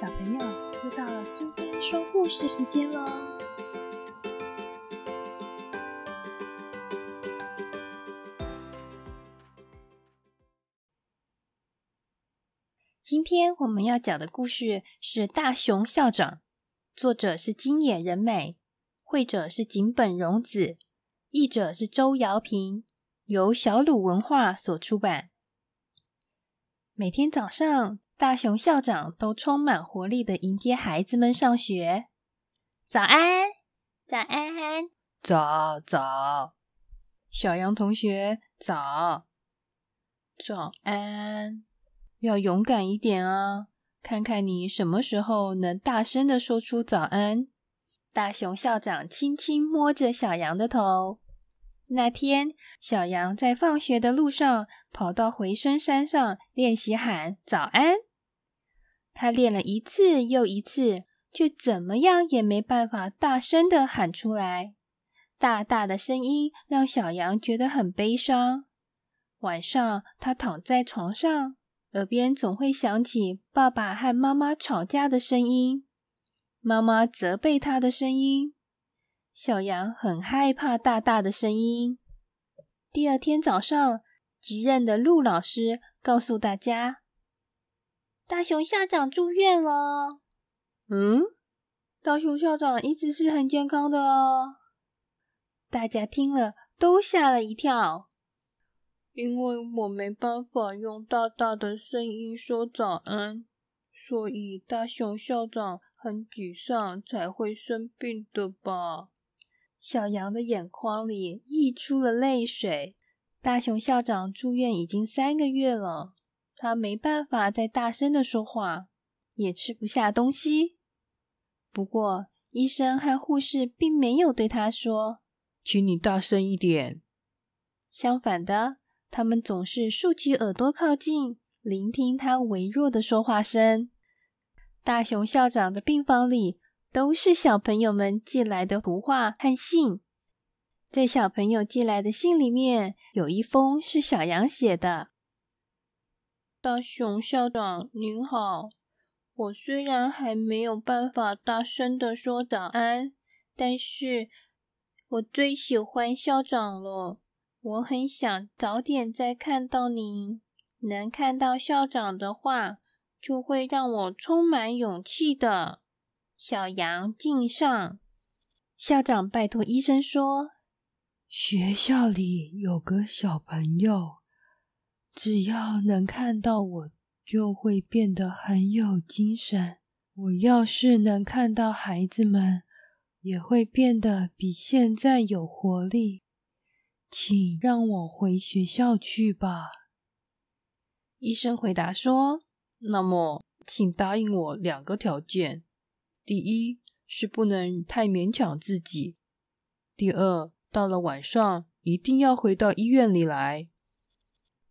小朋友，又到了苏菲说故事时间喽！今天我们要讲的故事是《大熊校长》，作者是金野仁美，绘者是井本荣子，译者是周瑶平，由小鲁文化所出版。每天早上。大熊校长都充满活力的迎接孩子们上学。早安，早安，早早。小羊同学早，早安。要勇敢一点啊！看看你什么时候能大声的说出早安。大熊校长轻轻摸着小羊的头。那天，小羊在放学的路上跑到回声山上练习喊早安。他练了一次又一次，却怎么样也没办法大声的喊出来。大大的声音让小羊觉得很悲伤。晚上，他躺在床上，耳边总会响起爸爸和妈妈吵架的声音，妈妈责备他的声音。小羊很害怕大大的声音。第二天早上，急任的陆老师告诉大家。大熊校长住院了。嗯，大熊校长一直是很健康的哦。大家听了都吓了一跳，因为我没办法用大大的声音说早安，所以大熊校长很沮丧才会生病的吧。小羊的眼眶里溢出了泪水。大熊校长住院已经三个月了。他没办法再大声的说话，也吃不下东西。不过，医生和护士并没有对他说：“请你大声一点。”相反的，他们总是竖起耳朵靠近，聆听他微弱的说话声。大熊校长的病房里都是小朋友们寄来的图画和信。在小朋友寄来的信里面，有一封是小羊写的。大熊校长您好，我虽然还没有办法大声的说早安，但是我最喜欢校长了。我很想早点再看到您，能看到校长的话，就会让我充满勇气的。小羊敬上，校长拜托医生说，学校里有个小朋友。只要能看到我，就会变得很有精神。我要是能看到孩子们，也会变得比现在有活力。请让我回学校去吧。医生回答说：“那么，请答应我两个条件：第一是不能太勉强自己；第二，到了晚上一定要回到医院里来。”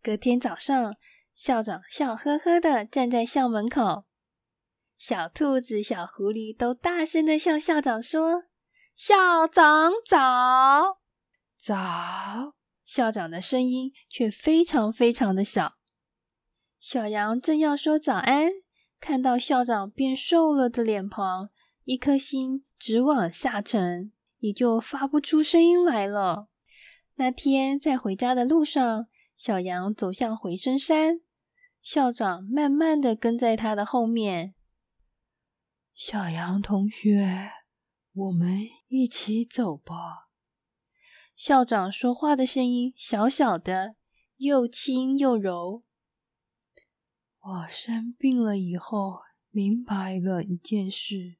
隔天早上，校长笑呵呵的站在校门口，小兔子、小狐狸都大声的向校长说：“校长早，早。”校长的声音却非常非常的小。小羊正要说早安，看到校长变瘦了的脸庞，一颗心直往下沉，也就发不出声音来了。那天在回家的路上。小羊走向回声山，校长慢慢的跟在他的后面。小羊同学，我们一起走吧。校长说话的声音小小的，又轻又柔。我生病了以后，明白了一件事：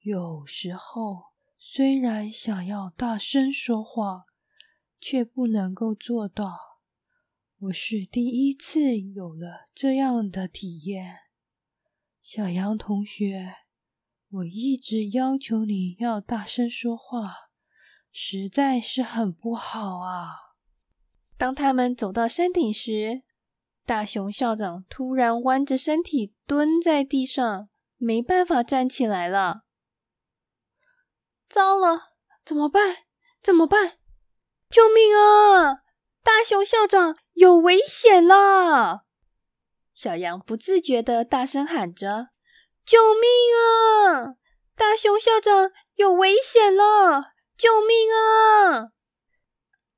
有时候虽然想要大声说话，却不能够做到。我是第一次有了这样的体验，小羊同学，我一直要求你要大声说话，实在是很不好啊。当他们走到山顶时，大熊校长突然弯着身体蹲在地上，没办法站起来了。糟了，怎么办？怎么办？救命啊！大熊校长有危险了！小羊不自觉的大声喊着：“救命啊！大熊校长有危险了！救命啊！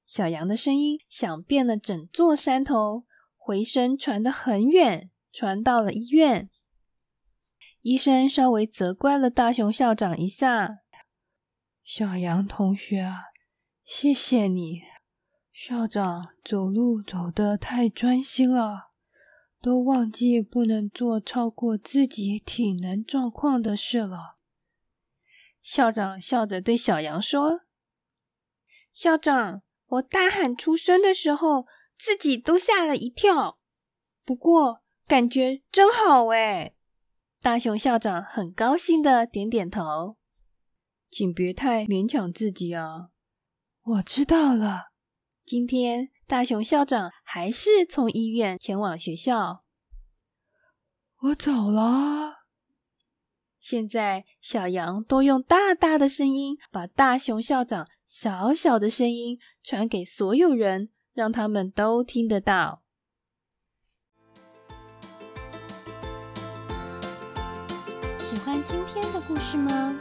小羊的声音响遍了整座山头，回声传得很远，传到了医院。医生稍微责怪了大熊校长一下：“小羊同学啊，谢谢你，校长走路走得太专心了，都忘记不能做超过自己体能状况的事了。”校长笑着对小羊说。校长，我大喊出声的时候，自己都吓了一跳。不过感觉真好哎！大熊校长很高兴的点点头。请别太勉强自己啊！我知道了。今天大熊校长还是从医院前往学校。我走了。现在，小羊都用大大的声音把大熊校长小小的声音传给所有人，让他们都听得到。喜欢今天的故事吗？